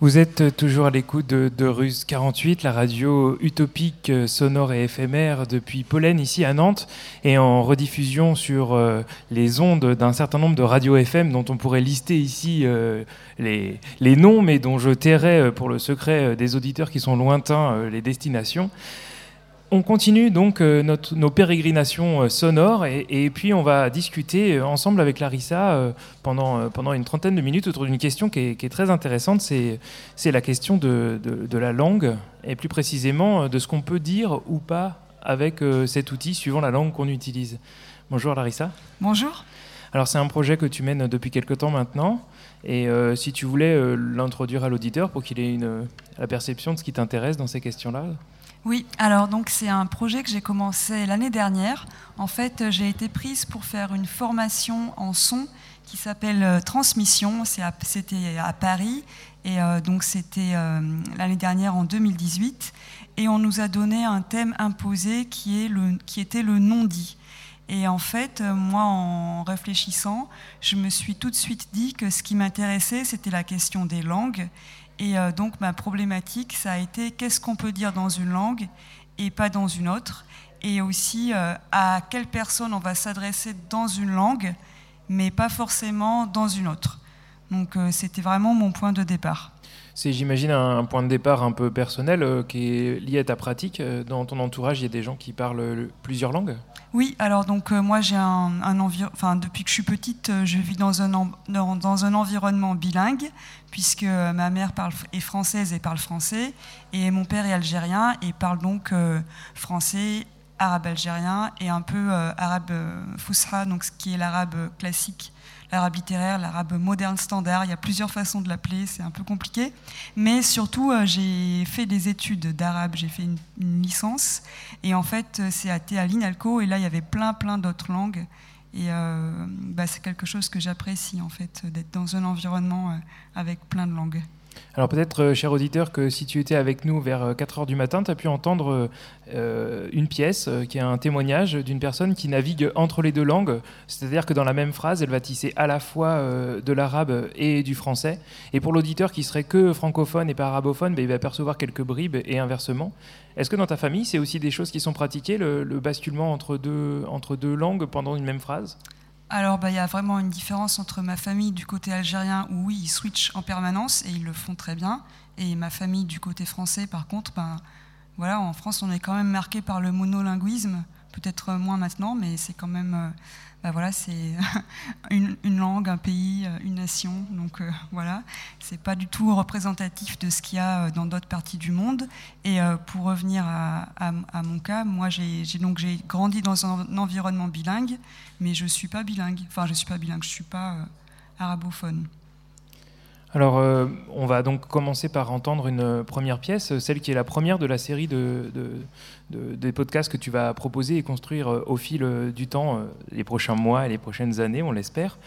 Vous êtes toujours à l'écoute de, de, Ruse 48, la radio utopique, euh, sonore et éphémère depuis Pollen ici à Nantes et en rediffusion sur euh, les ondes d'un certain nombre de radios FM dont on pourrait lister ici euh, les, les, noms mais dont je tairai pour le secret des auditeurs qui sont lointains les destinations. On continue donc euh, notre, nos pérégrinations euh, sonores et, et, puis on va discuter euh, ensemble avec Larissa pendant, pendant une trentaine de minutes autour d'une question qui est, qui est, très intéressante, c'est la question de, de, de, la langue et plus précisément de ce qu'on peut dire ou pas avec cet outil suivant la langue qu'on utilise. Bonjour Larissa. Bonjour. Alors c'est un projet que tu mènes depuis quelque temps maintenant et euh, si tu voulais euh, l'introduire à l'auditeur pour qu'il ait une, la perception de ce qui t'intéresse dans ces questions-là. Oui, alors donc c'est un projet que j'ai commencé l'année dernière. En fait, j'ai été prise pour faire une formation en son qui s'appelle euh, Transmission. C'était à, Paris et euh, donc c'était euh, l'année dernière en 2018. Et on nous a donné un thème imposé qui, est le, qui était le non-dit. Et en fait, moi, en réfléchissant, je me suis tout de suite dit que ce qui m'intéressait, c'était la question des langues et euh, donc ma problématique, ça a été qu'est-ce qu'on peut dire dans une langue et pas dans une autre, et aussi euh, à quelle personne on va s'adresser dans une langue, mais pas forcément dans une autre? Donc euh, c'était vraiment mon point de départ. C'est, j'imagine, un, point de départ un peu personnel qui est lié à ta pratique. Dans ton entourage, il y a des gens qui parlent plusieurs langues? Oui, alors donc moi j'ai un, un enfin depuis que je suis petite, je vis dans un, dans, un environnement bilingue, puisque ma mère est française et parle français, et mon père est algérien et parle donc euh, français, arabe algérien et un peu euh, arabe euh, fousha, donc ce qui est l'arabe classique, l'arabe littéraire, l'arabe moderne standard. Il y a plusieurs façons de l'appeler, c'est un peu compliqué. Mais surtout, j'ai fait des études d'arabe, j'ai fait une, licence, et en fait, c'est à, à l'INALCO, et là, il y avait plein, plein d'autres langues. Et euh, bah, c'est quelque chose que j'apprécie, en fait, d'être dans un environnement euh, avec plein de langues. Alors peut-être, euh, cher auditeur, que si tu étais avec nous vers 4 heures du matin, tu as pu entendre euh, une pièce euh, qui est un témoignage d'une personne qui navigue entre les deux langues, c'est-à-dire que dans la même phrase, elle va tisser à la fois euh, de l'arabe et du français. Et pour l'auditeur qui serait que francophone et pas arabophone, ben, il va percevoir quelques bribes et inversement. Est-ce que dans ta famille, c'est aussi des choses qui sont pratiquées, le, le basculement entre deux langues pendant une même phrase? Alors, bah, il y a vraiment une différence entre ma famille du côté algérien, où oui, ils switchent en permanence et ils le font très bien. Et ma famille du côté français, par contre, ben, voilà, en France, on est quand même marqué par le monolinguisme, peut-être moins maintenant, mais c'est quand même, bah voilà, c'est une, langue, un pays, euh, une nation. Donc euh, voilà, c'est pas du tout représentatif de ce qu'il y a euh, dans d'autres parties du monde. Et euh, pour revenir à, mon cas, moi, j'ai donc j'ai grandi dans un environnement bilingue, mais je suis pas bilingue. Enfin, je suis pas bilingue, je suis pas arabophone. Alors, euh, on va donc commencer par entendre une première pièce, celle qui est la première de la série de, podcasts que tu vas proposer et construire euh, au fil euh, du temps, les prochains mois et les prochaines années, on l'espère.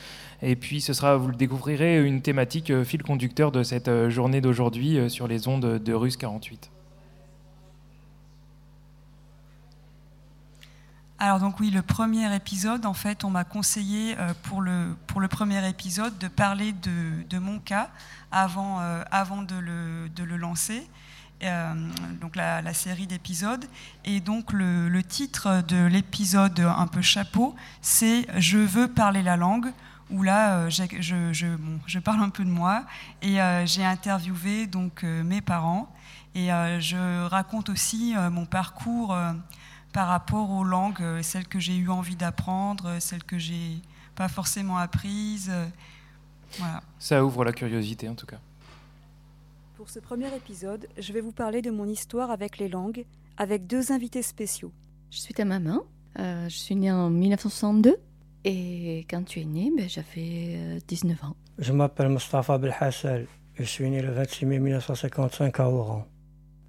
Et puis, ce sera, vous le découvrirez, une thématique fil conducteur de cette journée d'aujourd'hui sur les ondes de Russe 48. Alors donc oui, le premier épisode, en fait, on m'a conseillé euh, pour, le, pour le premier épisode de parler de, de mon cas avant, euh, avant de, le, de le lancer, euh, donc la, série d'épisodes. Et donc le, le titre de l'épisode un peu chapeau, c'est « Je veux parler la langue » où là, je, je, je, parle un peu de moi et j'ai interviewé donc mes parents et je raconte aussi mon parcours par rapport aux langues, euh, celles que j'ai eu envie d'apprendre, euh, celles que j'ai pas forcément apprises. Euh, voilà. Ça ouvre la curiosité en tout cas. Pour ce premier épisode, je vais vous parler de mon histoire avec les langues, avec deux invités spéciaux. Je suis ta maman, euh, je suis née en 1962, et quand tu es née, ben, j'avais euh, 19 ans. Je m'appelle Mustafa Belhassel, je suis né le 26 mai 1955 à Oran.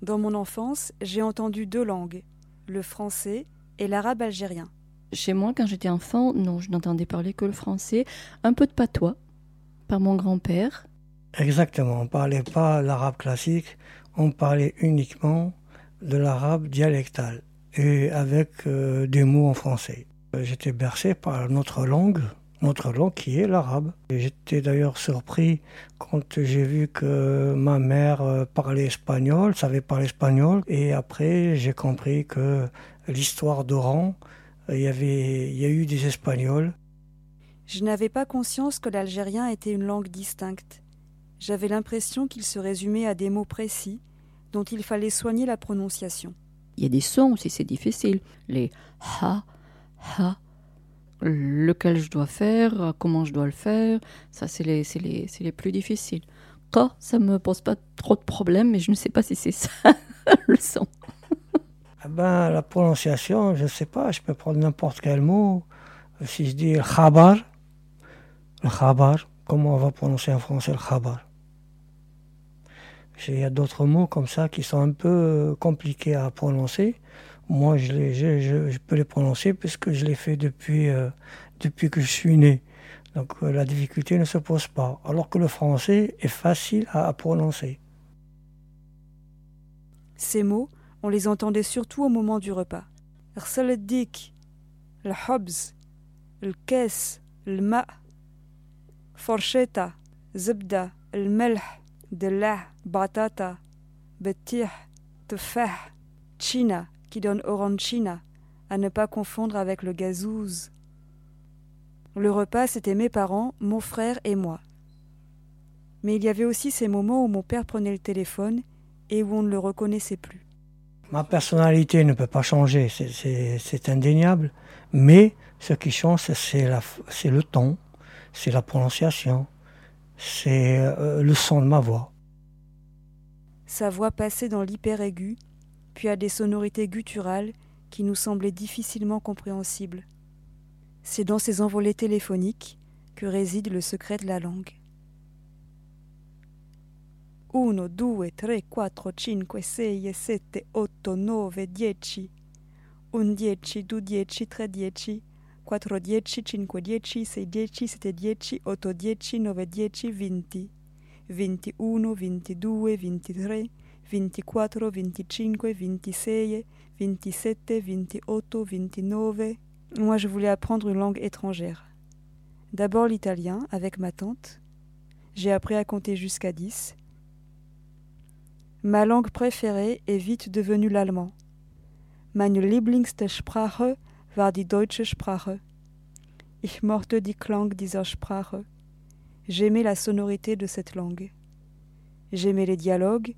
Dans mon enfance, j'ai entendu deux langues, le français et l'arabe algérien. Chez moi, quand j'étais enfant, non, je n'entendais parler que le français, un peu de patois, par mon grand-père. Exactement, on ne parlait pas l'arabe classique, on parlait uniquement de l'arabe dialectal et avec euh, des mots en français. J'étais bercé par notre langue, notre langue qui est l'arabe. J'étais d'ailleurs surpris quand j'ai vu que ma mère euh, parlait espagnol, savait parler espagnol, et après j'ai compris que l'histoire d'Oran, il y, avait, il y a eu des Espagnols. Je n'avais pas conscience que l'algérien était une langue distincte. J'avais l'impression qu'il se résumait à des mots précis dont il fallait soigner la prononciation. Il y a des sons aussi, c'est difficile. Les ha, ha, lequel je dois faire, comment je dois le faire, ça c'est les, les, les, plus difficiles. Ka, ça me pose pas trop de problèmes, mais je ne sais pas si c'est ça le son. Ah ben, la prononciation, je ne sais pas, je peux prendre n'importe quel mot. Si je dis khabar, le khabar, comment on va prononcer en français le khabar? Il y a d'autres mots comme ça qui sont un peu compliqués à prononcer moi, je, les, peux les prononcer puisque je fait depuis, euh, depuis que je suis né. Donc euh, la difficulté ne se pose pas. Alors que le français est facile à, prononcer. Ces mots, on les entendait surtout au moment du repas. le dik, le hobs, le forcheta, zebda, le melh, de batata, betih, tefah, china, qui donne Orancina, à ne pas confondre avec le gazouze. Le repas, c'était mes parents, mon frère et moi. Mais il y avait aussi ces moments où mon père prenait le téléphone et où on ne le reconnaissait plus. Ma personnalité ne peut pas changer, c'est indéniable. Mais ce qui change, c'est le ton, c'est la prononciation, c'est euh, le son de ma voix. Sa voix passait dans l'hyper aigu puis à des sonorités gutturales qui nous semblaient difficilement compréhensibles. C'est dans ces envolées téléphoniques que réside le secret de la langue. Uno, due, tre, quattro, cinque, sei, sette, otto, nove, dieci. Un dieci, du dieci, tre dieci, quattro dieci, cinque dieci, sei dieci, sette dieci, otto dieci, nove dieci, 24, 25, 26, 27, 28, 29. Moi, je voulais apprendre une langue étrangère. D'abord l'italien avec ma tante. J'ai appris à compter jusqu'à 10. Ma langue préférée est vite devenue l'allemand. Meine Lieblingste Sprache war die deutsche Sprache. Ich mochte die Klang dieser Sprache. J'aimais la sonorité de cette langue. J'aimais les dialogues,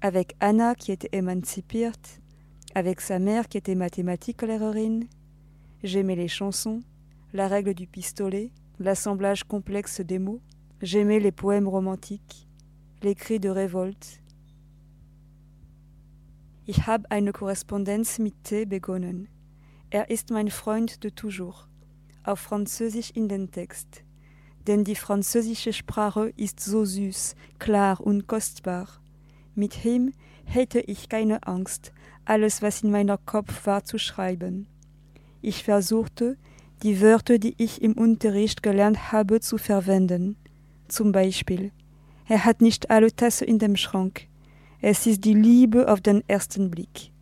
avec Anna qui était émancipierte, avec sa mère qui était mathématique-lehrerin. J'aimais les chansons, la règle du pistolet, l'assemblage complexe des mots. J'aimais les poèmes romantiques, les cris de révolte. Ich habe eine Korrespondenz mit T begonnen. Er ist mein Freund de toujours, auf Französisch in den Text. Denn die französische Sprache ist so süß, klar und kostbar. Mit ihm hätte ich keine Angst, alles, was in meiner Kopf war, zu schreiben. Ich versuchte, die Wörter, die ich im Unterricht gelernt habe, zu verwenden. Zum Beispiel, er hat nicht alle Tasse in dem Schrank. Es ist die Liebe auf den ersten Blick.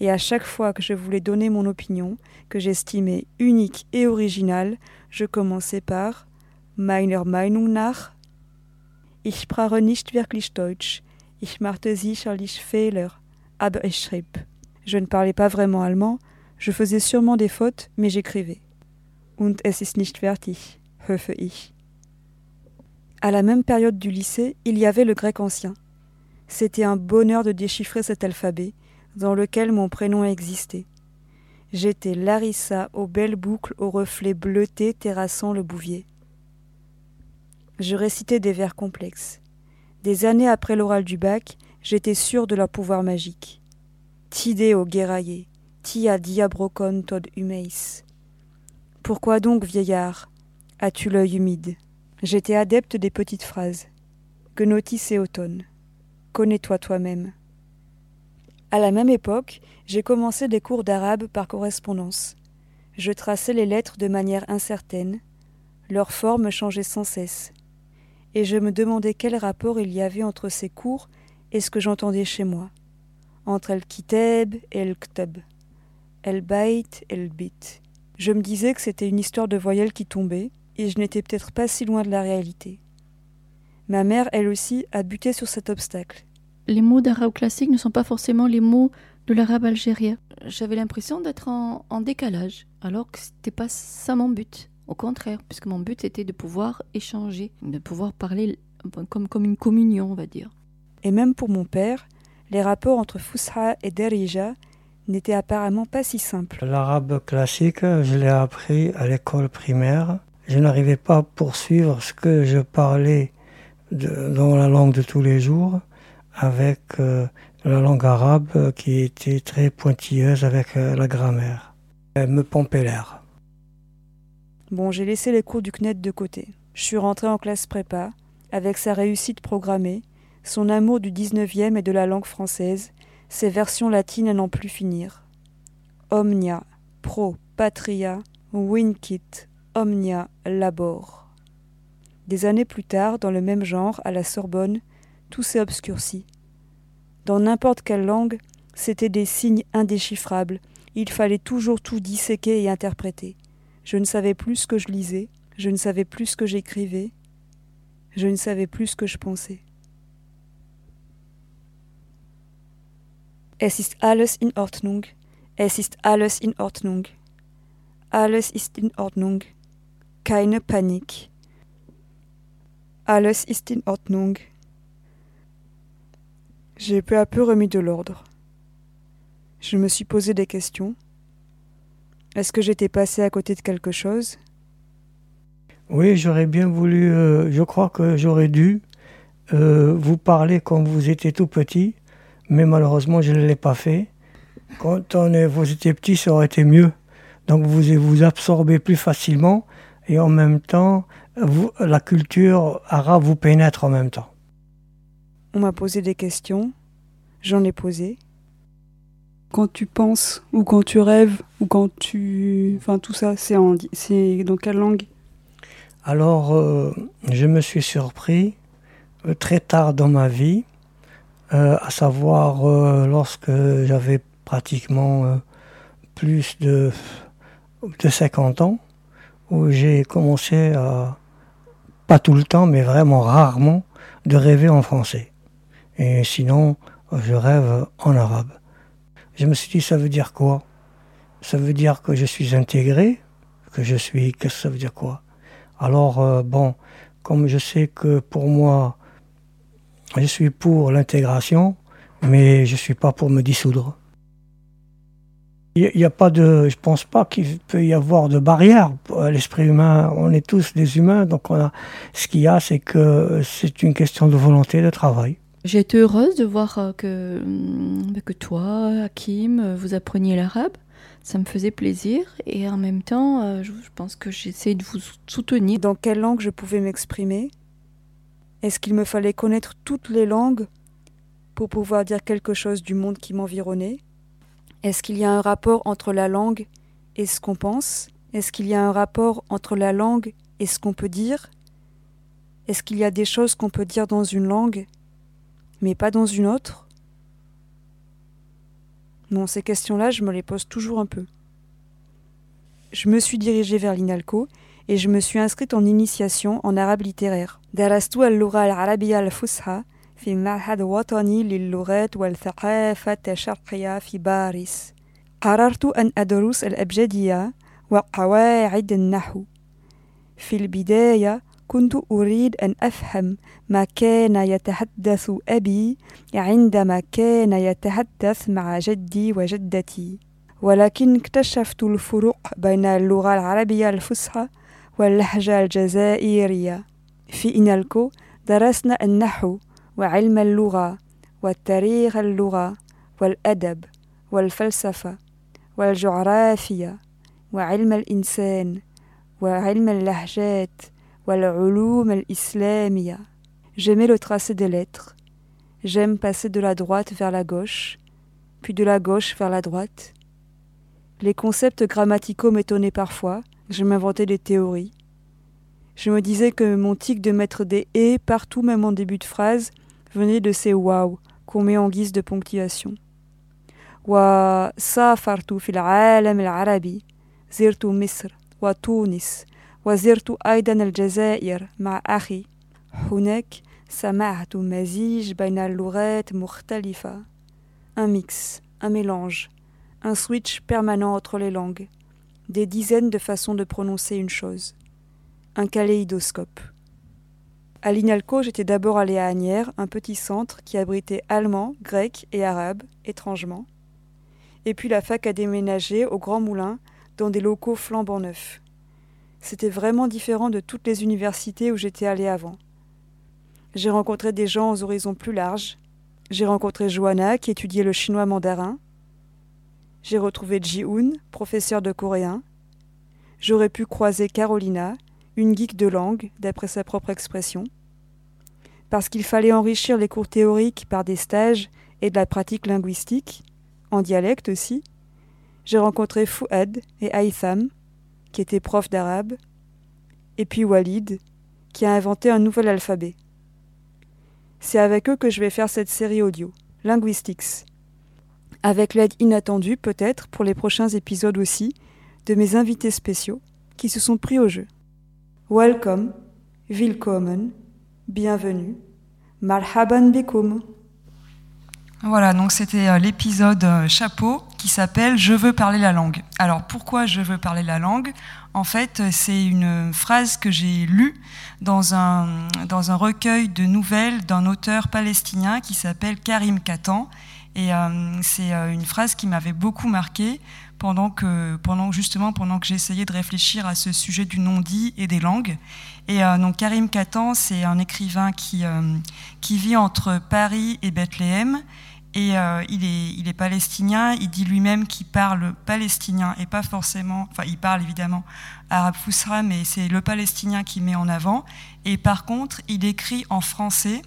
Et à chaque fois que je voulais donner mon opinion, que j'estimais unique et originale, je commençais par Meiner Meinung nach. Ich sprache nicht wirklich Deutsch, Ich machte sicherlich Fehler, aber ich schrieb. Je ne parlais pas vraiment allemand, je faisais sûrement des fautes, mais j'écrivais. Und es ist nicht fertig, hoffe ich. À la même période du lycée, il y avait le grec ancien. C'était un bonheur de déchiffrer cet alphabet, dans lequel mon prénom existait. J'étais Larissa aux belles boucles aux reflets bleutés terrassant le bouvier. Je récitais des vers complexes. Des années après l'oral du bac, j'étais sûr de leur pouvoir magique. Tideo guerraillé, tia diabrocon tod humeis. Pourquoi donc, vieillard, as-tu l'œil humide? J'étais adepte des petites phrases. Que notice et automne. Connais-toi toi-même. À la même époque, j'ai commencé des cours d'arabe par correspondance. Je traçais les lettres de manière incertaine. Leur forme changeait sans cesse et je me demandais quel rapport il y avait entre ces cours et ce que j'entendais chez moi, entre El Kitab et El Ktab, El Bait et El Bit. Je me disais que c'était une histoire de voyelles qui tombaient, et je n'étais peut-être pas si loin de la réalité. Ma mère, elle aussi, a buté sur cet obstacle. Les mots d'arabe classique ne sont pas forcément les mots de l'arabe algérien. J'avais l'impression d'être en, en, décalage, alors que c'était pas ça mon but. Au contraire, puisque mon but était de pouvoir échanger, de pouvoir parler comme, comme une communion, on va dire. Et même pour mon père, les rapports entre Fousha et Derija n'étaient apparemment pas si simples. L'arabe classique, je l'ai appris à l'école primaire. Je n'arrivais pas à poursuivre ce que je parlais de, dans la langue de tous les jours avec euh, la langue arabe qui était très pointilleuse avec euh, la grammaire. Elle me pompait l'air. Bon, j'ai laissé les cours du CNET de côté. Je suis rentré en classe prépa, avec sa réussite programmée, son amour du 19e et de la langue française, ses versions latines à n'en plus finir. Omnia, pro, patria, winkit, omnia, labor. Des années plus tard, dans le même genre, à la Sorbonne, tout s'est obscurci. Dans n'importe quelle langue, c'étaient des signes indéchiffrables. Il fallait toujours tout disséquer et interpréter. Je ne savais plus ce que je lisais, je ne savais plus ce que j'écrivais, je ne savais plus ce que je pensais. Es ist alles in Ordnung. Es ist alles in Ordnung. Alles ist in Ordnung. Keine Panik. Alles ist in Ordnung. J'ai peu à peu remis de l'ordre. Je me suis posé des questions. Est-ce que j'étais passé à côté de quelque chose? Oui, j'aurais bien voulu, euh, je crois que j'aurais dû euh, vous parler quand vous étiez tout petit, mais malheureusement je ne l'ai pas fait. Quand on est, vous étiez petit, ça aurait été mieux. Donc vous vous absorbez plus facilement et en même temps, vous, la culture arabe vous pénètre en même temps. On m'a posé des questions, j'en ai posé. Quand tu penses, ou quand tu rêves, ou quand tu... Enfin tout ça, c'est en... dans quelle langue? Alors, euh, je me suis surpris euh, très tard dans ma vie, euh, à savoir lorsque j'avais pratiquement plus de, de 50 ans, où j'ai commencé à, pas tout le temps, mais vraiment rarement, de rêver en français. Et sinon, je rêve en arabe. Je me suis dit, ça veut dire quoi? Ça veut dire que je suis intégré, que je suis... Qu'est-ce que ça veut dire quoi? Alors, euh, bon, comme je sais que pour moi, je suis pour l'intégration, mais je ne suis pas pour me dissoudre. Il n'y a pas de, je pense pas qu'il peut y avoir de barrière. L'esprit humain, on est tous des humains, donc on a, ce qu'il y a, c'est que c'est une question de volonté, de travail. J'ai été heureuse de voir euh, que, hum, que toi, Hakim, euh, vous appreniez l'arabe. Ça me faisait plaisir. Et en même temps, euh, je pense que j'essaie de vous soutenir. Dans quelle langue je pouvais m'exprimer? Est-ce qu'il me fallait connaître toutes les langues pour pouvoir dire quelque chose du monde qui m'environnait? Est-ce qu'il y a un rapport entre la langue et ce qu'on pense? Est-ce qu'il y a un rapport entre la langue et ce qu'on peut dire? Est-ce qu'il y a des choses qu'on peut dire dans une langue mais pas dans une autre Non, ces questions-là, je me les pose toujours un peu. Je me suis dirigée vers l'INALCO et je me suis inscrite en initiation en arabe littéraire. درست اللغة العربية الفصحى في المعهد الوطني للغات والثقافة الشرقية في باريس. قررت أن أدرس الأبجدية وقواعد النحو. في البداية كنت أريد أن أفهم ما كان يتحدث أبي عندما كان يتحدث مع جدي وجدتي. ولكن اكتشفت الفروق بين اللغة العربية الفصحى واللهجة الجزائرية. في إنالكو درسنا النحو وعلم اللغة والتاريخ اللغة والأدب والفلسفة والجغرافيا وعلم الإنسان وعلم اللهجات J'aimais le tracé des lettres. J'aime passer de la droite vers la gauche, puis de la gauche vers la droite. Les concepts grammaticaux m'étonnaient parfois, je m'inventais des théories. Je me disais que mon tic de mettre des et partout, même en début de phrase, venait de ces waouh qu'on met en guise de ponctuation. Wa fartou fil alam al arabi, zirtu Misr, wa Tunis, وزرت أيضا الجزائر مع أخي هناك سمعت مزيج بين اللغات مختلفة un mix, un mélange, un switch permanent entre les langues, des dizaines de façons de prononcer une chose, un kaléidoscope. À l'INALCO, j'étais d'abord allé à Agnières, un petit centre qui abritait allemand, grec et arabe, étrangement. Et puis la fac a déménagé au Grand Moulin, dans des locaux flambant neufs. C'était vraiment différent de toutes les universités où j'étais allé avant. J'ai rencontré des gens aux horizons plus larges. J'ai rencontré Johanna qui étudiait le chinois mandarin. J'ai retrouvé Ji-hoon, professeur de coréen. J'aurais pu croiser Carolina, une geek de langue, d'après sa propre expression. Parce qu'il fallait enrichir les cours théoriques par des stages et de la pratique linguistique, en dialecte aussi, j'ai rencontré Fouad et Aïtham, qui étaient profs d'arabe, et puis Walid, qui a inventé un nouvel alphabet. C'est avec eux que je vais faire cette série audio, Linguistics, avec l'aide inattendue peut-être pour les prochains épisodes aussi de mes invités spéciaux qui se sont pris au jeu. Welcome, willkommen, bienvenue, marhaban bikum. Voilà, donc c'était euh, l'épisode euh, chapeau qui s'appelle Je veux parler la langue. Alors pourquoi je veux parler la langue? En fait, euh, c'est une phrase que j'ai lue dans un, dans un recueil de nouvelles d'un auteur palestinien qui s'appelle Karim Katan. Et c'est une phrase qui m'avait beaucoup marqué pendant que, pendant, justement pendant que j'essayais de réfléchir à ce sujet du non-dit et des langues. Et donc Karim Katan, c'est un écrivain qui, qui vit entre Paris et Bethléem et euh, il, est, il est palestinien, il dit lui-même qu'il parle palestinien et pas forcément, enfin il parle évidemment arabe fousra, mais c'est le palestinien qui met en avant. Et par contre, il écrit en français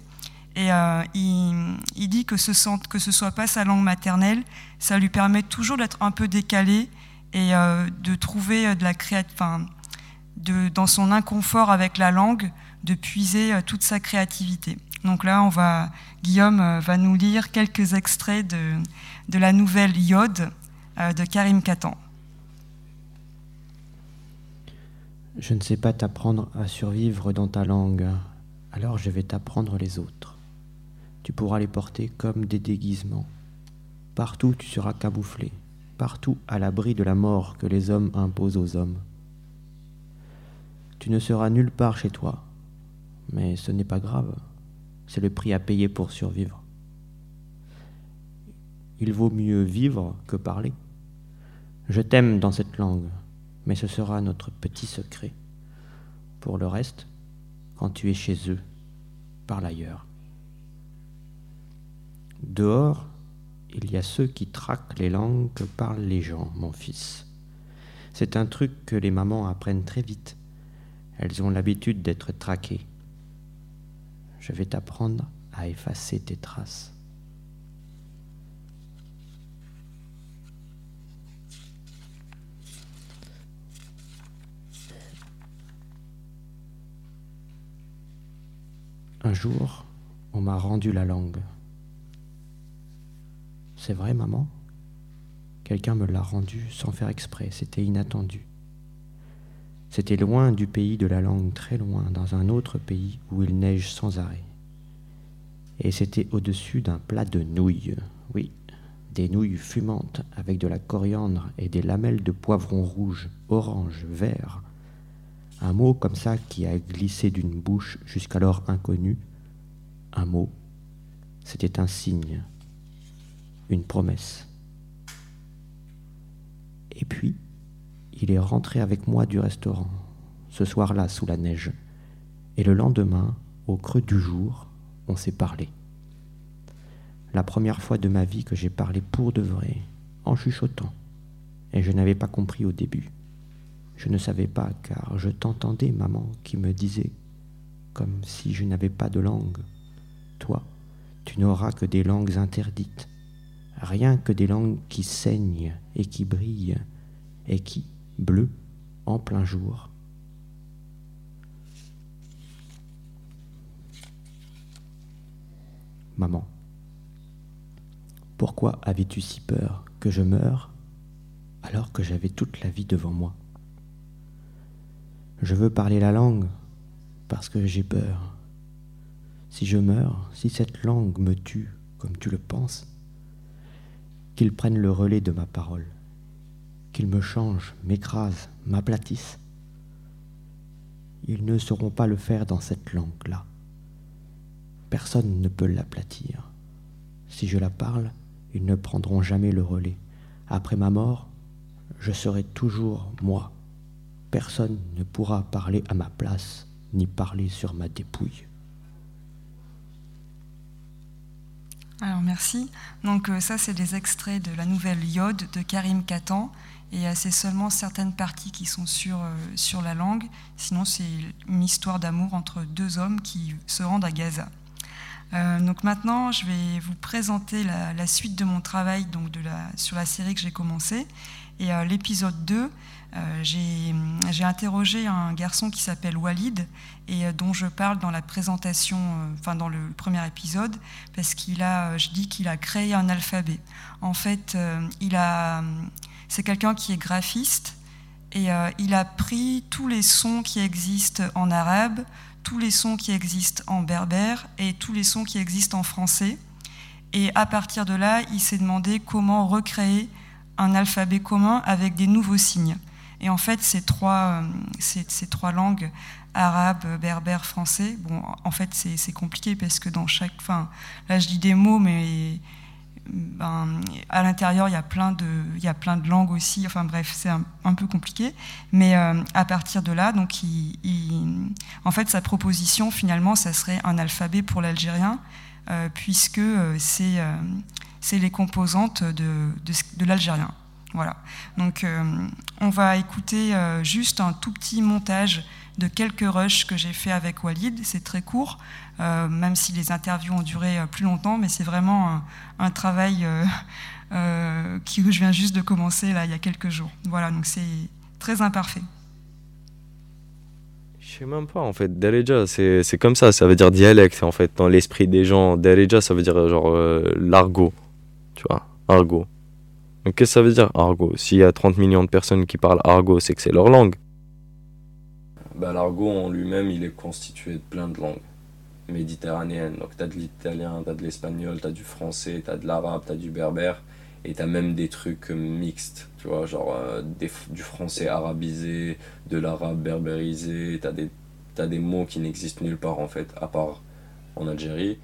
et euh, il, il, dit que ce, que ce soit pas sa langue maternelle, ça lui permet toujours d'être un peu décalé et euh, de trouver de la créativité, dans son inconfort avec la langue, de puiser toute sa créativité. Donc là, on va, Guillaume euh, va nous lire quelques extraits de, de la nouvelle Yod euh, de Karim Katan. Je ne sais pas t'apprendre à survivre dans ta langue, alors je vais t'apprendre les autres. Tu pourras les porter comme des déguisements. Partout tu seras camouflé, partout à l'abri de la mort que les hommes imposent aux hommes. Tu ne seras nulle part chez toi, mais ce n'est pas grave. C'est le prix à payer pour survivre. Il vaut mieux vivre que parler. Je t'aime dans cette langue, mais ce sera notre petit secret. Pour le reste, quand tu es chez eux, parle ailleurs. Dehors, il y a ceux qui traquent les langues que parlent les gens, mon fils. C'est un truc que les mamans apprennent très vite. Elles ont l'habitude d'être traquées. Je vais t'apprendre à effacer tes traces. Un jour, on m'a rendu la langue. C'est vrai, maman? Quelqu'un me l'a rendue sans faire exprès, c'était inattendu. C'était loin du pays de la langue, très loin, dans un autre pays où il neige sans arrêt. Et c'était au-dessus d'un plat de nouilles, oui, des nouilles fumantes avec de la coriandre et des lamelles de poivron rouge, orange, vert. Un mot comme ça qui a glissé d'une bouche jusqu'alors inconnue. Un mot, c'était un signe, une promesse. Et puis, il est rentré avec moi du restaurant, ce soir-là sous la neige, et le lendemain, au creux du jour, on s'est parlé. La première fois de ma vie que j'ai parlé pour de vrai, en chuchotant, et je n'avais pas compris au début. Je ne savais pas, car je t'entendais, maman, qui me disait, comme si je n'avais pas de langue, toi, tu n'auras que des langues interdites, rien que des langues qui saignent et qui brillent, et qui, bleu en plein jour. Maman, pourquoi avais-tu si peur que je meure alors que j'avais toute la vie devant moi? Je veux parler la langue parce que j'ai peur. Si je meurs, si cette langue me tue comme tu le penses, qu'ils prennent le relais de ma parole, qu'ils me changent, m'écrasent, m'aplatissent. Ils ne sauront pas le faire dans cette langue-là. Personne ne peut l'aplatir. Si je la parle, ils ne prendront jamais le relais. Après ma mort, je serai toujours moi. Personne ne pourra parler à ma place, ni parler sur ma dépouille. Alors merci. Donc euh, ça c'est des extraits de la nouvelle Yod de Karim Katan et euh, c'est seulement certaines parties qui sont sur, euh, sur la langue. Sinon c'est une histoire d'amour entre deux hommes qui se rendent à Gaza. donc maintenant je vais vous présenter la, suite de mon travail donc de la, sur la série que j'ai commencé et l'épisode 2 euh, j'ai interrogé un garçon qui s'appelle Walid et euh, dont je parle dans la présentation, euh, enfin dans le premier épisode, parce qu'il a, je dis qu'il a créé un alphabet. En fait, il a, c'est quelqu'un qui est graphiste et il a pris tous les sons qui existent en arabe, tous les sons qui existent en berbère et tous les sons qui existent en français. Et à partir de là, il s'est demandé comment recréer un alphabet commun avec des nouveaux signes. Et en fait, ces trois, euh, ces, trois langues, arabe, berbère, français, bon, en fait, c'est compliqué parce que dans chaque. Enfin, là, je dis des mots, mais ben, à l'intérieur, il y, a plein de, il y a plein de langues aussi. Enfin, bref, c'est un, peu compliqué. Mais euh, à partir de là, donc, en fait, sa proposition, finalement, ça serait un alphabet pour l'algérien, euh, puisque c'est les composantes de l'algérien. Voilà. Donc, euh, on va écouter euh, juste un tout petit montage de quelques rushs que j'ai fait avec Walid. C'est très court, euh, même si les interviews ont duré plus longtemps, mais c'est vraiment un, travail que je viens juste de commencer là il y a quelques jours. Voilà, donc c'est très imparfait. Je sais même pas en fait. Dereja, c'est comme ça, ça veut dire dialecte en fait dans l'esprit des gens. Dereja, ça veut dire genre l'argot, tu vois, argot. Donc qu'est-ce que ça veut dire argot S'il y a 30 millions de personnes qui parlent argot, c'est que c'est leur langue. Bah, l'argot en lui-même, il est constitué de plein de langues méditerranéennes. Donc tu as de l'italien, tu as de l'espagnol, tu as du français, tu as de l'arabe, tu as du berbère. Et tu as même des trucs mixtes, tu vois, genre euh, du français arabisé, de l'arabe berbérisé. Tu as, des, as des mots qui n'existent nulle part en fait, à part en Algérie.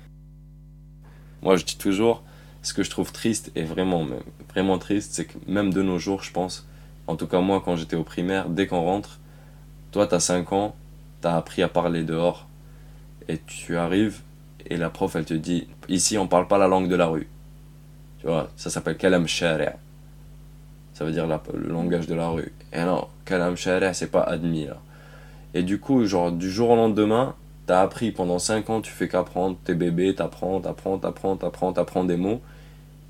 Moi je dis toujours, ce que je trouve triste et vraiment, vraiment triste, c'est que même de nos jours, je pense, en tout cas moi quand j'étais au primaire, dès qu'on rentre, toi tu as 5 ans, tu as appris à parler dehors, et tu arrives, et la prof elle te dit, ici on parle pas la langue de la rue. Tu vois, ça s'appelle kalam shari'. Ça veut dire le langage de la rue. Et non, kalam shari' c'est pas admis là. Et du coup, genre du jour au lendemain, T'as appris pendant 5 ans, tu fais qu'apprendre, t'es bébé, t'apprends, t'apprends, t'apprends, t'apprends, t'apprends des mots.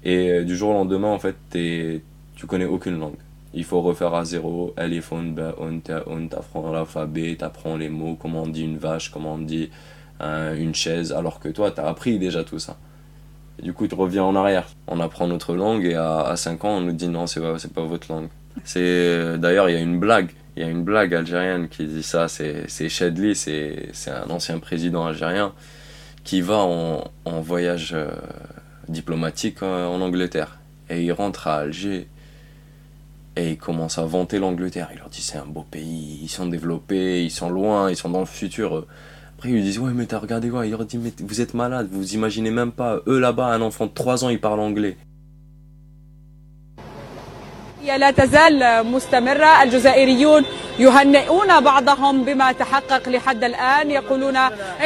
Et euh, du jour au lendemain, en fait, es, tu connais aucune langue. Il faut refaire à zéro. Alifon, ba'un, ta'un, t'apprends l'alphabet, t'apprends les mots, comment on dit une vache, comment on dit une chaise, alors que toi, t'as appris déjà tout ça. Du coup, tu reviens en arrière. On apprend notre langue et à, à 5 ans, on nous dit non, c'est pas, pas votre langue. C'est D'ailleurs, il y a une blague il y a une blague algérienne qui dit ça, c'est Chedli, c'est un ancien président algérien qui va en, voyage euh, diplomatique euh, en Angleterre. Et il rentre à Alger et il commence à vanter l'Angleterre. Il leur dit c'est un beau pays, ils sont développés, ils sont loin, ils sont dans le futur. Après ils lui disent ouais mais t'as regardé quoi? Il leur dit mais vous êtes malade, vous imaginez même pas. Eux là-bas, un enfant de 3 ans, il parle anglais. هي لا تزال مستمرة. الجزائريون يهنئون بعضهم بما تحقق لحد الآن. يقولون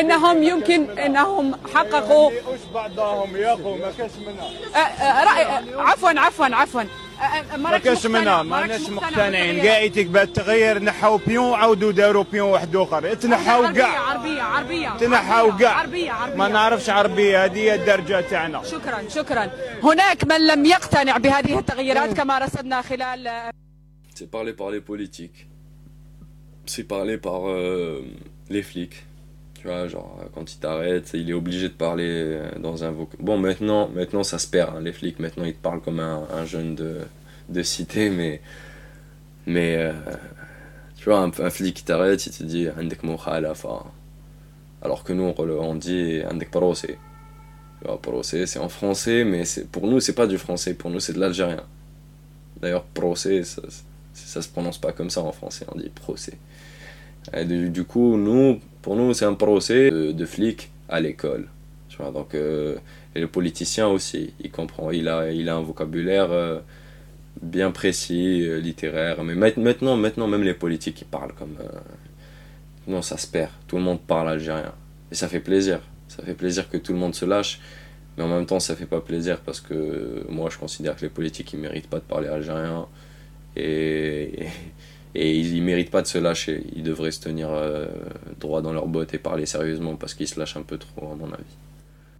إنهم يمكن إنهم حققوا بعضهم؟ ما كاش منها. عفوا عفوا عفوا. ما كاش منها ماناش مقتنعين. كاع يتقبل التغيير نحاو بيون وعاودوا داروا بيون واحد آخر. تنحاو كاع عربية عربية. تنحاو كاع عربية عربية. ما نعرفش عربية هذه هي الدرجة تاعنا. شكرا شكرا. هناك من لم يقتنع بهذه التغييرات كما رصدنا خلال C'est parlé par les politiques. C'est parlé par euh, les flics. tu vois, genre euh, quand il t'arrête, il est obligé de parler euh, dans un vocabulaire. Bon, maintenant, maintenant ça se perd, hein. les flics, maintenant ils te parlent comme un, un jeune de, de, cité, mais. Mais. Euh, tu vois, un, un flic qui t'arrête, il te dit Andek enfin. Alors que nous, on, on dit Andek Parose. Procès, c'est en français, mais pour nous, c'est pas du français, pour nous, c'est de l'algérien. D'ailleurs, procès, ça, ça, ça, se prononce pas comme ça en français, on dit procès. Et du, du coup, nous, pour nous, c'est un procès de, de flic à l'école. Donc, euh, et le politicien aussi, il comprend, il a, il a un vocabulaire euh, bien précis, euh, littéraire. Mais maintenant, maintenant, même les politiques, ils parlent comme. non, ça se perd. Tout le monde parle algérien. Et ça fait plaisir. Ça fait plaisir que tout le monde se lâche. Mais en même temps, ça fait pas plaisir parce que moi, je considère que les politiques, ils méritent pas de parler algérien. Et, et, ils, ne méritent pas de se lâcher. Ils devraient se tenir droit dans leurs bottes et parler sérieusement parce qu'ils se lâchent un peu trop, à mon avis.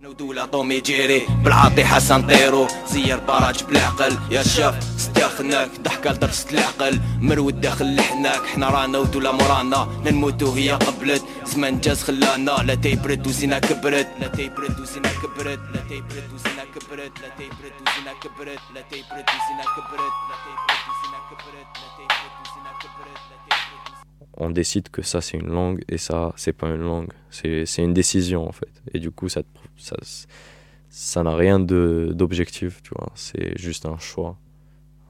ودولة طومي جيري بالعاطي حسن طيرو. زير براج بالعقل يا شاف ستاخناك ضحكة لدرسة العقل. مرود داخل لحناك. حنا رانا ودولة مورانا نموتو هي قبلت. زمان جاز خلانا. لا تيبرد وزينا كبرت. لا تيبرد وزينا كبرت. لا تيبرد وزينا كبرت. لا تيبرد وزينا كبرت. لا تيبرد وزينا كبرت. لا تيبرد وزينا كبرت. لا تيبرد وزينا كبرت. لا تيبرد on décide que ça c'est une langue et ça c'est pas une langue. C'est une décision en fait. Et du coup ça ça ça n'a rien d'objectif, tu vois. C'est juste un choix.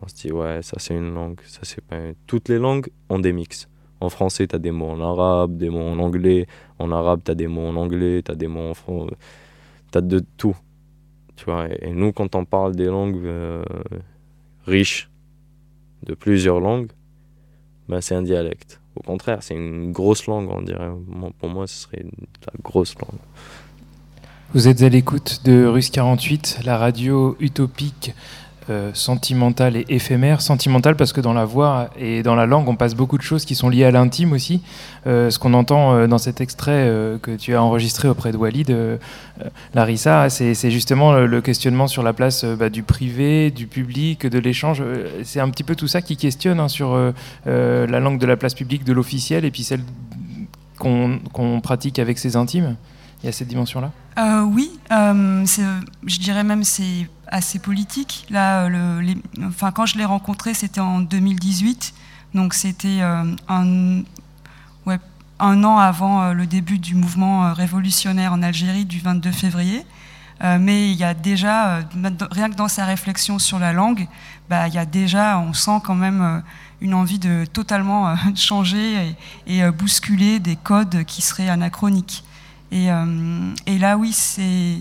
On se dit ouais ça c'est une langue, ça c'est pas toutes les langues ont des mix. En français, tu as des mots en arabe, des mots en anglais. En arabe, tu as des mots en anglais, tu as des mots en français. Tu as de tout. Tu vois, et, nous, quand on parle des langues euh, riches, de plusieurs langues, ben, c'est un dialecte. Au contraire, c'est une grosse langue, on dirait. Pour moi, ce serait la grosse langue. Vous êtes à l'écoute de Russe 48, la radio utopique, euh, sentimentale et éphémère. Sentimentale parce que dans la voix et dans la langue, on passe beaucoup de choses qui sont liées à l'intime aussi. Euh, ce qu'on entend euh, dans cet extrait que tu as enregistré auprès de Walid, Larissa, c'est justement le, questionnement sur la place bah, du privé, du public, de l'échange. C'est un petit peu tout ça qui questionne hein, sur la langue de la place publique, de l'officiel, et puis celle qu'on pratique avec ses intimes. Il y a cette dimension-là? Oui, je dirais même c'est assez politique. Là, le, enfin, quand je l'ai rencontré, c'était en 2018, donc c'était un, ouais, un an avant euh, le début du mouvement euh, révolutionnaire en Algérie du 22 février. Euh, mais il y a déjà, rien que dans sa réflexion sur la langue, bah, il y a déjà, on sent quand même une envie de totalement changer et, bousculer des codes qui seraient anachroniques. Et, et là, oui, c'est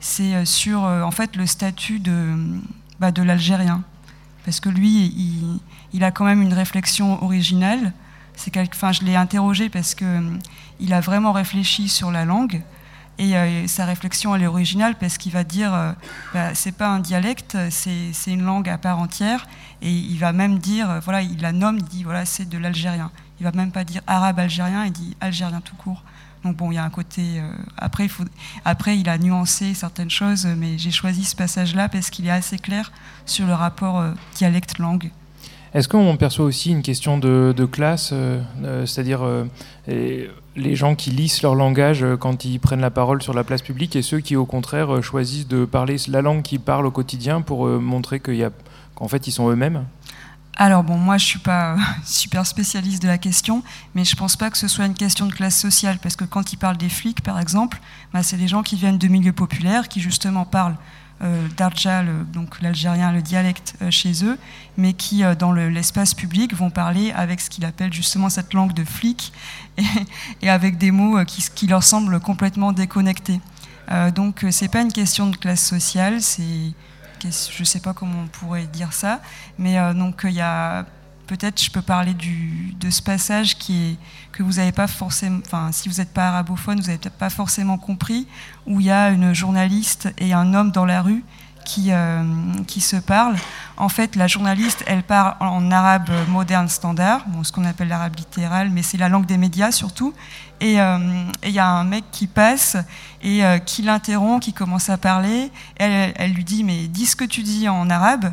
c'est sur en fait le statut de, bah, de l'Algérien, parce que lui, il, a quand même une réflexion originale c'est enfin, je l'ai interrogé parce que euh, il a vraiment réfléchi sur la langue et euh, sa réflexion elle est originale parce qu'il va dire euh, bah, c'est pas un dialecte, c'est une langue à part entière et il va même dire voilà il la nomme, il dit voilà c'est de l'algérien. Il va même pas dire arabe algérien, il dit algérien tout court. Donc bon, il y a un côté. après, il faut, après, il a nuancé certaines choses, mais j'ai choisi ce passage-là parce qu'il est assez clair sur le rapport dialecte-langue. Est-ce qu'on perçoit aussi une question de, classe, euh, euh, c'est-à-dire euh, les gens qui lissent leur langage quand ils prennent la parole sur la place publique et ceux qui, au contraire, choisissent de parler la langue qu'ils parlent au quotidien pour montrer qu'en fait, ils sont eux-mêmes? Alors bon, moi je suis pas super spécialiste de la question, mais je pense pas que ce soit une question de classe sociale, parce que quand ils parlent des flics, par exemple, bah, c'est des gens qui viennent de milieux populaires, qui justement parlent euh, d'Arja, donc l'algérien, le dialecte euh, chez eux, mais qui, euh, dans l'espace public, vont parler avec ce qu'il appelle justement cette langue de flic et, avec des mots qui, qui, leur semblent complètement déconnectés. donc, c'est pas une question de classe sociale, c'est, je sais pas comment on pourrait dire ça, mais donc il y a peut-être je peux parler de ce passage qui est, que vous n'avez pas forcément, enfin si vous n'êtes pas arabophone, vous n'avez peut-être pas forcément compris, où il y a une journaliste et un homme dans la rue qui, euh, qui se parlent. En fait, la journaliste, elle parle en arabe moderne standard, bon, ce qu'on appelle l'arabe littéral, mais c'est la langue des médias surtout. Et euh, il y a un mec qui passe et euh, qui l'interrompt, qui commence à parler. Elle, lui dit, mais dis ce que tu dis en arabe.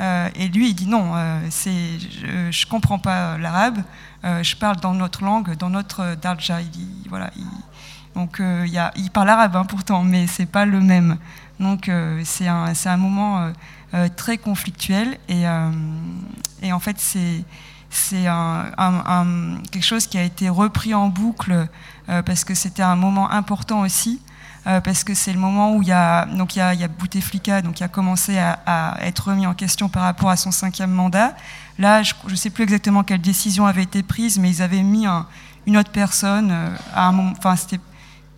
Euh, et lui, il dit non, euh, c'est, je ne comprends pas l'arabe, euh, je parle dans notre langue, dans notre darja. Il voilà, donc il parle arabe hein, pourtant, mais c'est pas le même. Donc c'est un, un moment très conflictuel et, et en fait c'est quelque chose qui a été repris en boucle parce que c'était un moment important aussi. parce que c'est le moment où il y a donc il y a, il y a Bouteflika donc qui a commencé à, être remis en question par rapport à son cinquième mandat. Là, je ne sais plus exactement quelle décision avait été prise, mais ils avaient mis une autre personne à un moment. Enfin, c'était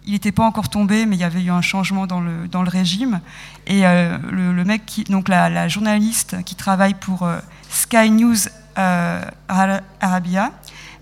il n'était pas encore tombé, mais il y avait eu un changement dans le, régime. Et euh, le, mec, donc la, journaliste qui travaille pour euh, Sky News euh, Arabia,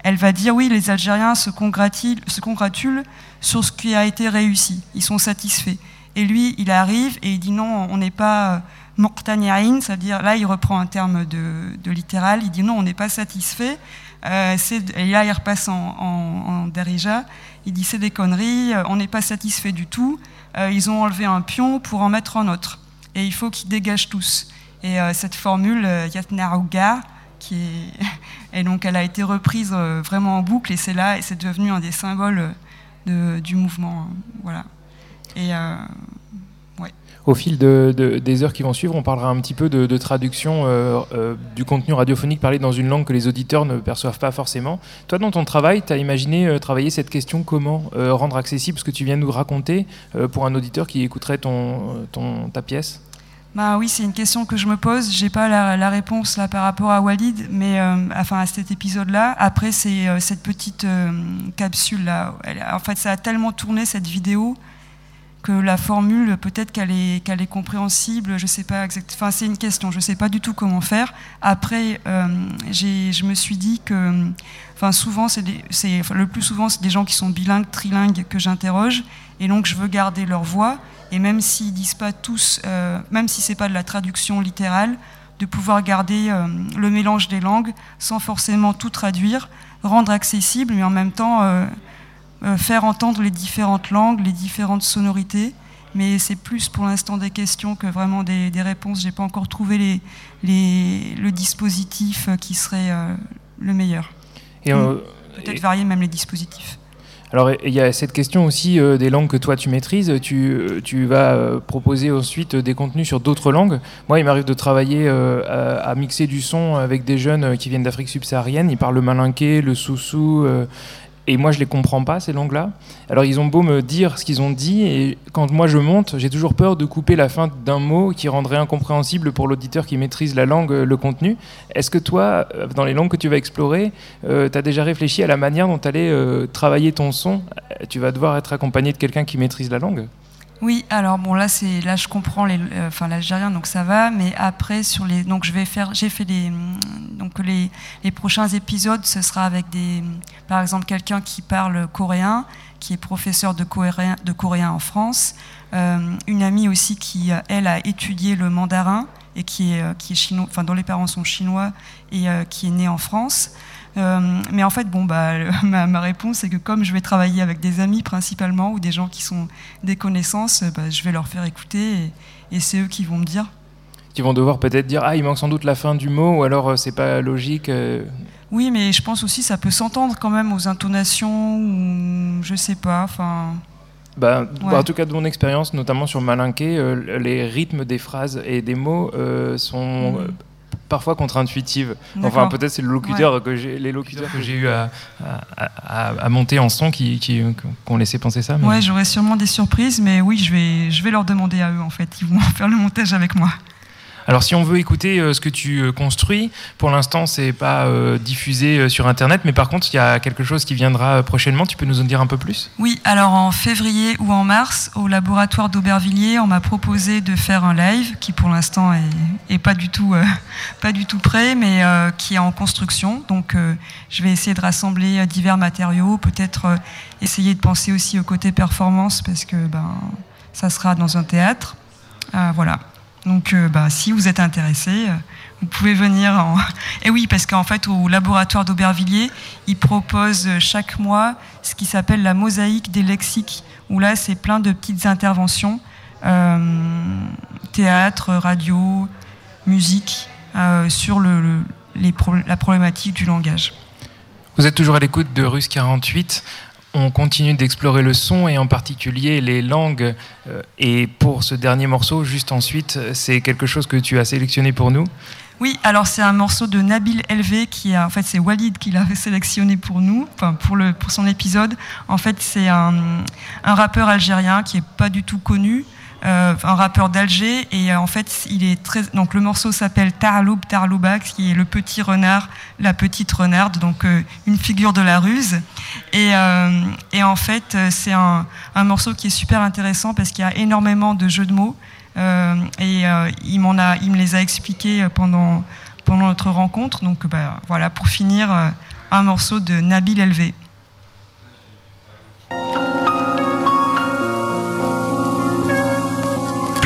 elle va dire oui, les Algériens se congratulent, sur ce qui a été réussi. Ils sont satisfaits. Et lui, il arrive et il dit non, on n'est pas Moqtani'in, c'est-à-dire là, il reprend un terme de, littéral, il dit non, on n'est pas satisfait. et là, il repasse en, en, en Darija il dit c'est des conneries, euh, on n'est pas satisfait du tout. Euh, ils ont enlevé un pion pour en mettre un autre. Et il faut qu'ils dégagent tous. Et euh, cette formule, Yatnarouga, qui est... et donc elle a été reprise vraiment en boucle, et c'est là, et c'est devenu un des symboles du mouvement. Voilà. Et au fil des heures qui vont suivre, on parlera un petit peu de, traduction euh, euh, du contenu radiophonique parlé dans une langue que les auditeurs ne perçoivent pas forcément. Toi, dans ton travail, tu as imaginé euh, travailler cette question comment rendre accessible ce que tu viens de nous raconter pour un auditeur qui écouterait ton, ta pièce? Bah oui, c'est une question que je me pose. J'ai pas la, réponse là par rapport à Walid, mais enfin à cet épisode-là. Après, c'est cette petite capsule là. en fait, ça a tellement tourné cette vidéo que la formule, peut-être qu'elle est, qu'elle est compréhensible, je sais pas exactement. Enfin, c'est une question, je sais pas du tout comment faire. Après, euh, je me suis dit que, enfin, souvent, c'est, le plus souvent, c'est des gens qui sont bilingues, trilingues que j'interroge, et donc je veux garder leur voix, et même s'ils disent pas tous, euh, même si c'est pas de la traduction littérale, de pouvoir garder euh, le mélange des langues sans forcément tout traduire, rendre accessible, mais en même temps euh, faire entendre les différentes langues, les différentes sonorités. Mais c'est plus pour l'instant des questions que vraiment des, réponses. Je n'ai pas encore trouvé les, les, le dispositif qui serait euh, le meilleur. Et. Peut-être varier même les dispositifs. Alors il y a cette question aussi euh, des langues que toi tu maîtrises. Tu, tu vas proposer ensuite des contenus sur d'autres langues. Moi, il m'arrive de travailler à, à, mixer du son avec des jeunes qui viennent d'Afrique subsaharienne. Ils parlent le malinké, le soussou et moi je les comprends pas ces langues-là. Alors ils ont beau me dire ce qu'ils ont dit, et quand moi je monte, j'ai toujours peur de couper la fin d'un mot qui rendrait incompréhensible pour l'auditeur qui maîtrise la langue, le contenu. Est-ce que toi, euh, dans les langues que tu vas explorer, euh, tu as déjà réfléchi à la manière dont tu allais euh, travailler ton son? Tu vas devoir être accompagné de quelqu'un qui maîtrise la langue oui, alors bon là c'est là je comprends les, euh, l'algérien donc ça va, mais après sur les donc je vais faire j'ai fait les donc les, les, prochains épisodes ce sera avec des par exemple quelqu'un qui parle coréen, qui est professeur de coréen de en France, euh, une amie aussi qui elle a étudié le mandarin et qui est qui chinois, enfin dont les parents sont chinois et qui est née en France. Euh, mais en fait, bon, bah, ma, réponse est que comme je vais travailler avec des amis principalement ou des gens qui sont des connaissances, bah, je vais leur faire écouter et, c'est eux qui vont me dire. Qui vont devoir peut-être dire ah il manque sans doute la fin du mot ou alors euh, c'est pas logique. Euh. Oui, mais je pense aussi ça peut s'entendre quand même aux intonations ou je sais pas. Enfin. Bah, bah, en tout cas, de mon expérience, notamment sur Malinqué, les rythmes des phrases et des mots sont mm parfois contre-intuitive. Enfin, peut-être c'est le locuteur que j'ai, les locuteurs que j'ai eu à, à, monter en son qui, qui, ont laissé penser ça. Mais... Ouais, j'aurais sûrement des surprises, mais oui, je vais, je vais leur demander à eux en fait. Ils vont faire le montage avec moi. Alors si on veut écouter euh, ce que tu euh, construis, pour l'instant c'est pas euh, diffusé sur internet, mais par contre il y a quelque chose qui viendra prochainement. Tu peux nous en dire un peu plus? Oui, alors en février ou en mars, au laboratoire d'Aubervilliers, on m'a proposé de faire un live qui pour l'instant est, pas du tout pas du tout prêt, mais qui est en construction. Donc je vais essayer de rassembler divers matériaux, peut-être essayer de penser aussi au côté performance parce que ben ça sera dans un théâtre. voilà. Donc, euh, bah, si vous êtes intéressé, euh, vous pouvez venir. En... Et oui, parce qu'en fait, au laboratoire d'Aubervilliers, ils proposent euh, chaque mois ce qui s'appelle la mosaïque des lexiques, où là, c'est plein de petites interventions, théâtre, radio, musique, sur le, les la problématique du langage. Vous êtes toujours à l'écoute de Russe 48. On continue d'explorer le son et en particulier les langues. Euh, et pour ce dernier morceau, juste ensuite, c'est quelque chose que tu as sélectionné pour nous? Oui, alors c'est un morceau de Nabil Elvé qui a, en fait c'est Walid qui l'a sélectionné pour nous, pour le pour son épisode. En fait c'est un, un, rappeur algérien qui est pas du tout connu, euh, un rappeur d'Alger et euh, en fait il est très donc le morceau s'appelle Tarloub Tarloubac qui est le petit renard, la petite renarde donc euh, une figure de la ruse et, et en fait c'est un, un morceau qui est super intéressant parce qu'il y a énormément de jeux de mots. Et il, m'en a, il me les a expliqués pendant, pendant notre rencontre. Donc bah, voilà, pour finir, un morceau de Nabil Elvé.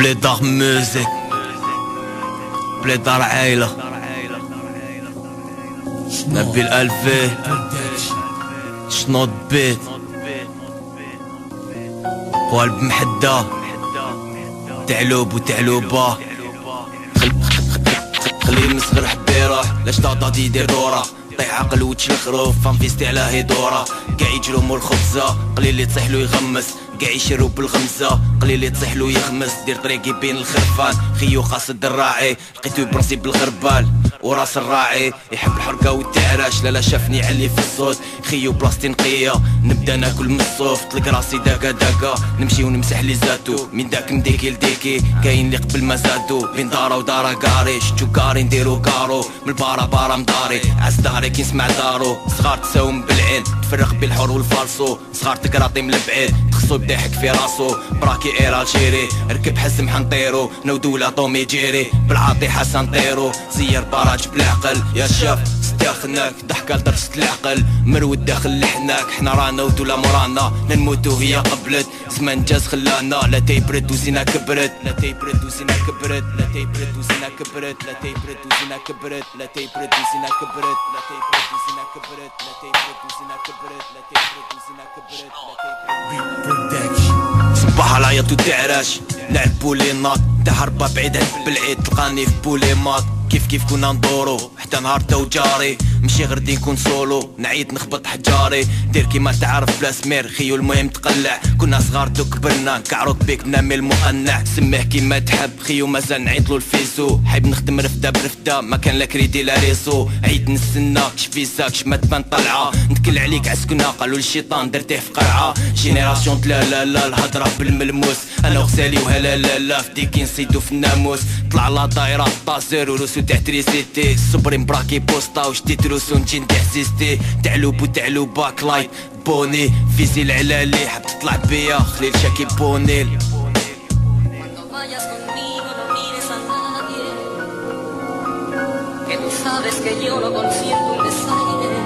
بلاد ميوزك بلاد عايلة نبيل ألفي شنوط بيت قلب محدة تعلوب وتعلوبة خليه مصغر حبي روح لاش تعطى يدير دورة طيح عقل وتشلخروف فانفيستي على هيدورة كاع يجرو مول الخبزة قليل اللي تصيح يغمس كاع يشرو بالغمزة قليل له يخمس دير طريقي بين الخرفان. خيو قاصد الراعي لقيتو براسي بالغربال وراس الراعي يحب الحرقة والتعراش. لا لا شافني علي في الصوت. خيو بلاصتي نقية نبدأ ناكل من الصوف. تلقى راسي داكا داكا نمشي ونمسح لي زاتو. من داك مديكي لديكي كاين اللي قبل ما زادو بين دارا ودارا كاري شتو كاري نديرو كارو من البارا بارا مداري عز داري كي نسمع دارو. صغار تساوم بالعين تفرق بين الحور والفالصو صغار تقراطي من البعيد تخصو يحك في راسو. براكي اير الجيري ركب حسم حنطيرو نودو لا طومي جيري. بالعاطي حسن طيرو. زير باراج بالعقل يا شاف ستاخناك ضحكة لدرست العقل. مرود داخل لحناك. حنا رانا ودولا مورانا. نموتو هي قبلت. زمان جاز خلانا. لا تيبرد وزينا كبرت. لا تيبرد وزينا كبرت. لا تيبرد وزينا كبرت. لا تيبرد وزينا كبرت. لا تيبرد وزينا كبرت. لا تيبرد وزينا كبرت. لا تيبرد وزينا كبرت. لا تيبرد وزينا كبرت. لا تيبرد صباح العيط وتعرش لعب بولي ناط. تهربة بعيد هد بالعيد تلقاني في بولي ماط. كيف كيف كنا ندورو؟ حتى نهار تا وجاري مشي غردي نكون سولو. نعيط نخبط حجاري. دير كيما تعرف بلا سمير. خيو المهم تقلع. كنا صغار تو كبرنا. كعروك بيك بنامي المقنع سميه كيما تحب. خيو مازال نعيطلو الفيسو. حيب نخدم رفده برفده ما كان لا كريدي لا ريسو. عيد نستنى. كشفيساك شما تبان طلعه نتكل عليك عسكنا. قالوا الشيطان درتيه في قرعة. جينيراسيون لا لا لا. الهضرة بالملموس. أنا وغسالي وهلا لا لا. في ديكي نصيدو في الناموس. طلع لا دايرة. طازر ورسو تاع تريسيتي سوبريم براكي بوستا وشتيت روسو نجي ندحسيستي تعلوب وتعلوب باك لايت بوني فيزي العلالي حب تطلع بيا خليل شاكي بونيل que tú sabes que yo no consiento un desaire.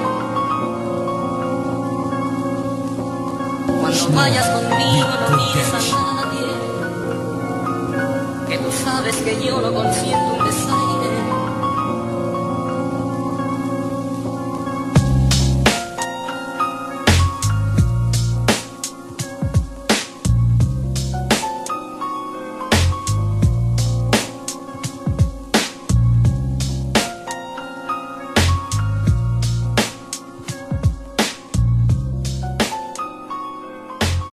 Cuando vayas conmigo no mires a nadie, que tú sabes que yo no consiento un desaire.